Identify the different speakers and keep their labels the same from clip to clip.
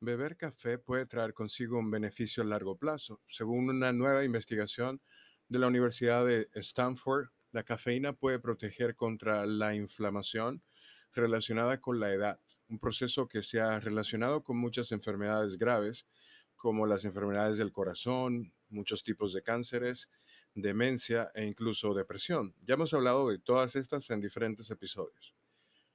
Speaker 1: Beber café puede traer consigo un beneficio a largo plazo. Según una nueva investigación de la Universidad de Stanford, la cafeína puede proteger contra la inflamación relacionada con la edad, un proceso que se ha relacionado con muchas enfermedades graves, como las enfermedades del corazón, muchos tipos de cánceres, demencia e incluso depresión. Ya hemos hablado de todas estas en diferentes episodios.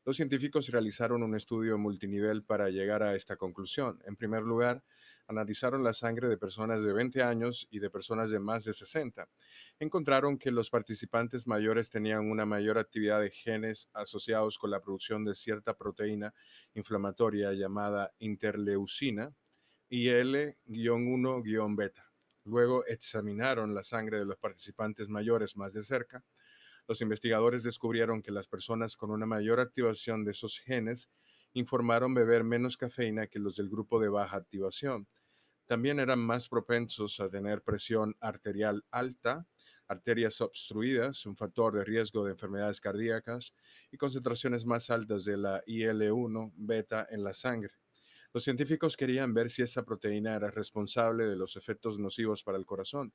Speaker 1: Los científicos realizaron un estudio multinivel para llegar a esta conclusión. En primer lugar, analizaron la sangre de personas de 20 años y de personas de más de 60. Encontraron que los participantes mayores tenían una mayor actividad de genes asociados con la producción de cierta proteína inflamatoria llamada interleucina IL-1-beta. Luego examinaron la sangre de los participantes mayores más de cerca los investigadores descubrieron que las personas con una mayor activación de esos genes informaron beber menos cafeína que los del grupo de baja activación. También eran más propensos a tener presión arterial alta, arterias obstruidas, un factor de riesgo de enfermedades cardíacas, y concentraciones más altas de la IL-1 beta en la sangre. Los científicos querían ver si esa proteína era responsable de los efectos nocivos para el corazón,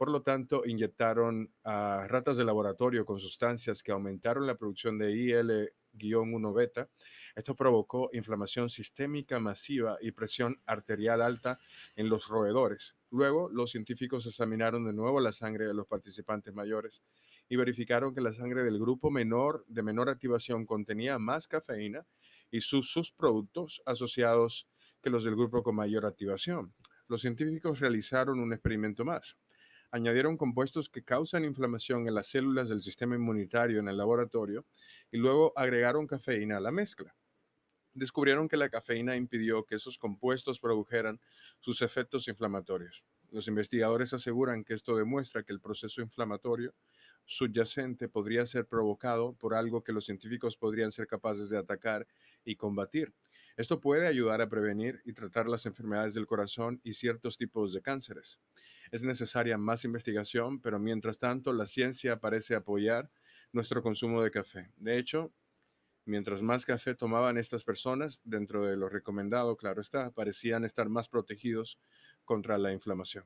Speaker 1: por lo tanto, inyectaron a ratas de laboratorio con sustancias que aumentaron la producción de IL-1 beta. Esto provocó inflamación sistémica masiva y presión arterial alta en los roedores. Luego, los científicos examinaron de nuevo la sangre de los participantes mayores y verificaron que la sangre del grupo menor de menor activación contenía más cafeína y sus subproductos asociados que los del grupo con mayor activación. Los científicos realizaron un experimento más añadieron compuestos que causan inflamación en las células del sistema inmunitario en el laboratorio y luego agregaron cafeína a la mezcla. Descubrieron que la cafeína impidió que esos compuestos produjeran sus efectos inflamatorios. Los investigadores aseguran que esto demuestra que el proceso inflamatorio subyacente podría ser provocado por algo que los científicos podrían ser capaces de atacar y combatir. Esto puede ayudar a prevenir y tratar las enfermedades del corazón y ciertos tipos de cánceres. Es necesaria más investigación, pero mientras tanto la ciencia parece apoyar nuestro consumo de café. De hecho, mientras más café tomaban estas personas, dentro de lo recomendado, claro está, parecían estar más protegidos contra la inflamación.